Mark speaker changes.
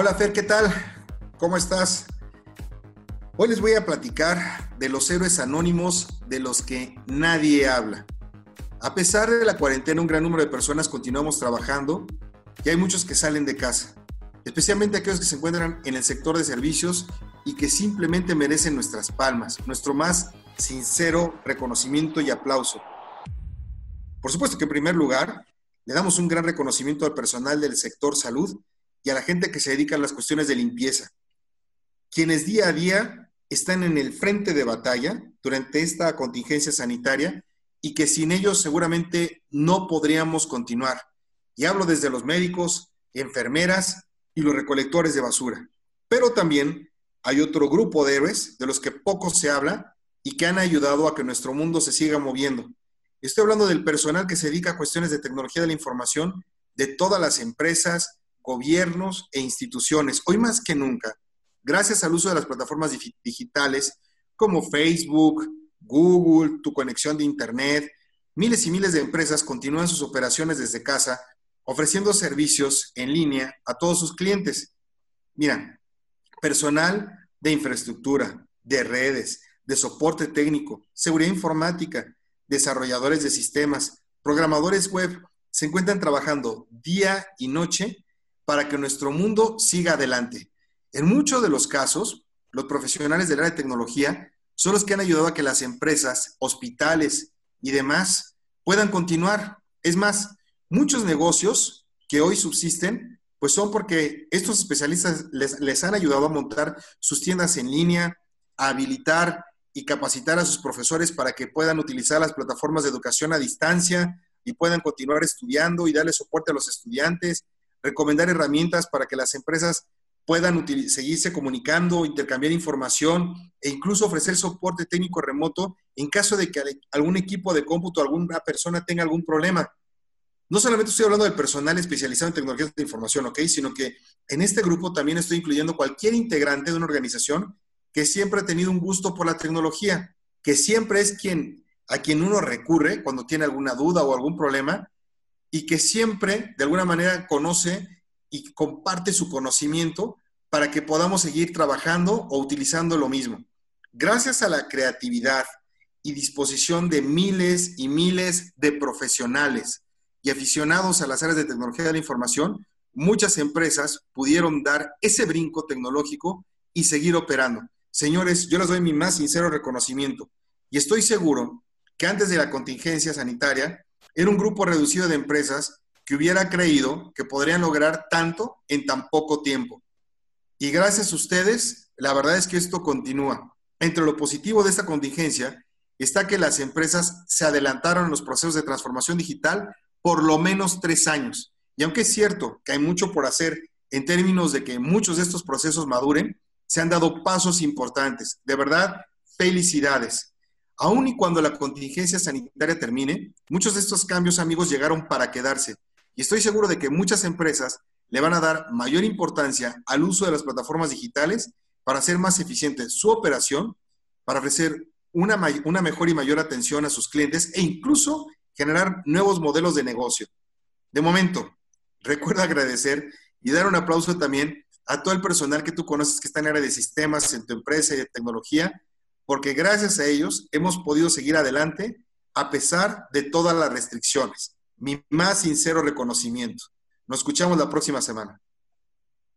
Speaker 1: Hola Fer, ¿qué tal? ¿Cómo estás? Hoy les voy a platicar de los héroes anónimos de los que nadie habla. A pesar de la cuarentena, un gran número de personas continuamos trabajando y hay muchos que salen de casa, especialmente aquellos que se encuentran en el sector de servicios y que simplemente merecen nuestras palmas, nuestro más sincero reconocimiento y aplauso. Por supuesto que en primer lugar, le damos un gran reconocimiento al personal del sector salud y a la gente que se dedica a las cuestiones de limpieza, quienes día a día están en el frente de batalla durante esta contingencia sanitaria y que sin ellos seguramente no podríamos continuar. Y hablo desde los médicos, enfermeras y los recolectores de basura. Pero también hay otro grupo de héroes de los que poco se habla y que han ayudado a que nuestro mundo se siga moviendo. Estoy hablando del personal que se dedica a cuestiones de tecnología de la información de todas las empresas, gobiernos e instituciones. Hoy más que nunca, gracias al uso de las plataformas digitales como Facebook, Google, tu conexión de Internet, miles y miles de empresas continúan sus operaciones desde casa, ofreciendo servicios en línea a todos sus clientes. Mira, personal de infraestructura, de redes, de soporte técnico, seguridad informática, desarrolladores de sistemas, programadores web, se encuentran trabajando día y noche para que nuestro mundo siga adelante. En muchos de los casos, los profesionales del área de tecnología son los que han ayudado a que las empresas, hospitales y demás puedan continuar. Es más, muchos negocios que hoy subsisten, pues son porque estos especialistas les, han ayudado a montar sus tiendas en línea, a habilitar y capacitar a sus profesores para que puedan utilizar las plataformas de educación a distancia y puedan continuar estudiando y darle soporte a los estudiantes, recomendar herramientas para que las empresas puedan seguirse comunicando, intercambiar información e incluso ofrecer soporte técnico remoto en caso de que algún equipo de cómputo, alguna persona tenga algún problema. No solamente estoy hablando del personal especializado en tecnologías de información, ¿ok? Sino que en este grupo también estoy incluyendo cualquier integrante de una organización que siempre ha tenido un gusto por la tecnología, que siempre es quien a quien uno recurre cuando tiene alguna duda o algún problema y que siempre de alguna manera conoce y comparte su conocimiento para que podamos seguir trabajando o utilizando lo mismo. Gracias a la creatividad y disposición de miles y miles de profesionales y aficionados a las áreas de tecnología de la información, muchas empresas pudieron dar ese brinco tecnológico y seguir operando. Señores, yo les doy mi más sincero reconocimiento y estoy seguro que antes de la contingencia sanitaria era un grupo reducido de empresas que hubiera creído que podrían lograr tanto en tan poco tiempo. Y gracias a ustedes, la verdad es que esto continúa. Entre lo positivo de esta contingencia está que las empresas se adelantaron en los procesos de transformación digital por lo menos tres años. Y aunque es cierto que hay mucho por hacer en términos de que muchos de estos procesos maduren, se han dado pasos importantes. De verdad, felicidades. Aún y cuando la contingencia sanitaria termine, muchos de estos cambios, amigos, llegaron para quedarse. Y estoy seguro de que muchas empresas le van a dar mayor importancia al uso de las plataformas digitales para hacer más eficiente su operación, para ofrecer una, una mejor y mayor atención a sus clientes e incluso generar nuevos modelos de negocio. De momento, recuerda agradecer y dar un aplauso también a todo el personal que tú conoces que está en área de sistemas en tu empresa y de tecnología porque gracias a ellos hemos podido seguir adelante a pesar de todas las restricciones. Mi más sincero reconocimiento. Nos escuchamos la próxima semana.